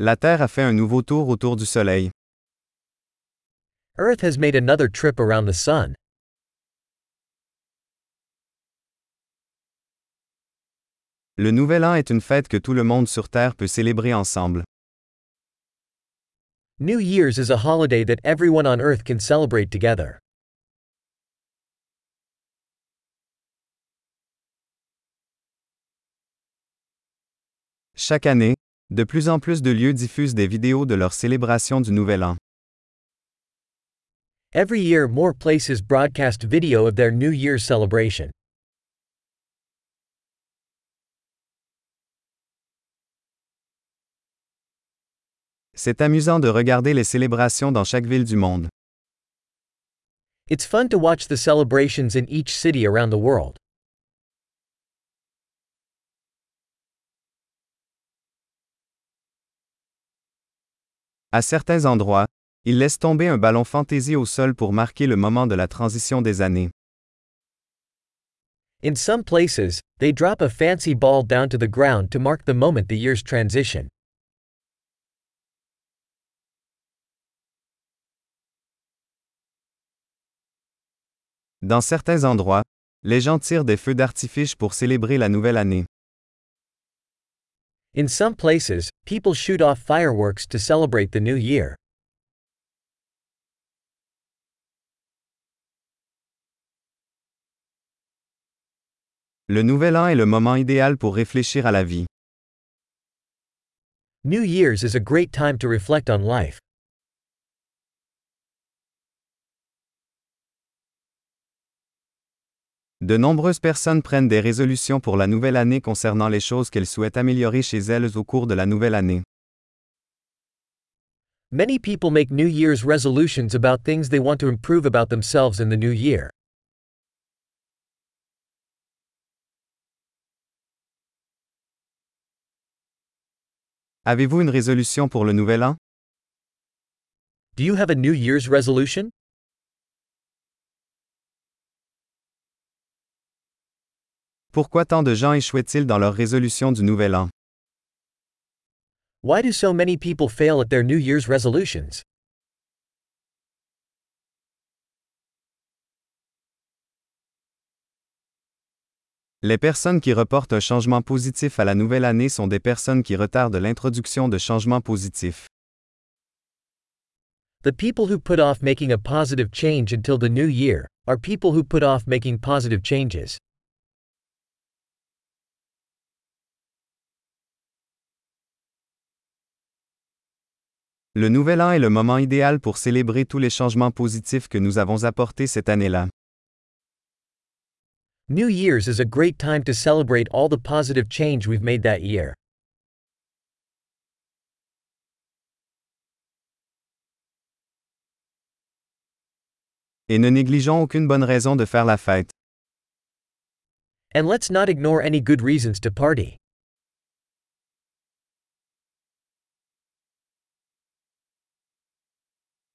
La Terre a fait un nouveau tour autour du Soleil. Earth has made another trip around the sun. Le Nouvel An est une fête que tout le monde sur Terre peut célébrer ensemble. New Year's is a holiday that everyone on Earth can celebrate together. Chaque année, de plus en plus de lieux diffusent des vidéos de leur célébration du Nouvel An. Every year, more places broadcast video of their New Year's celebration. C'est amusant de regarder les célébrations dans chaque ville du monde. It's fun to watch the celebrations in each city around the world. À certains endroits, ils laissent tomber un ballon fantaisie au sol pour marquer le moment de la transition des années. In some places, they drop a fancy ball down to the ground to mark the moment the year's transition. Dans certains endroits, les gens tirent des feux d'artifice pour célébrer la nouvelle année. In some places, people shoot off fireworks to celebrate the new year. Le Nouvel An est le moment idéal pour réfléchir à la vie. New Year's is a great time to reflect on life. De nombreuses personnes prennent des résolutions pour la nouvelle année concernant les choses qu'elles souhaitent améliorer chez elles au cours de la nouvelle année. Many people make New Year's resolutions about things they want to improve about themselves in the new year. Avez-vous une résolution pour le nouvel an? Do you have a New Year's resolution? Pourquoi tant de gens échouent-ils dans leur résolution du nouvel an? Why do so many people fail at their New Year's resolutions? Les personnes qui reportent un changement positif à la nouvelle année sont des personnes qui retardent l'introduction de changements positifs. The people who put off making a positive change until the new year are people who put off making positive changes. Le Nouvel An est le moment idéal pour célébrer tous les changements positifs que nous avons apportés cette année-là. New Year's is a great time to celebrate all the positive change we've made that year. Et ne négligeons aucune bonne raison de faire la fête. And let's not ignore any good reasons to party.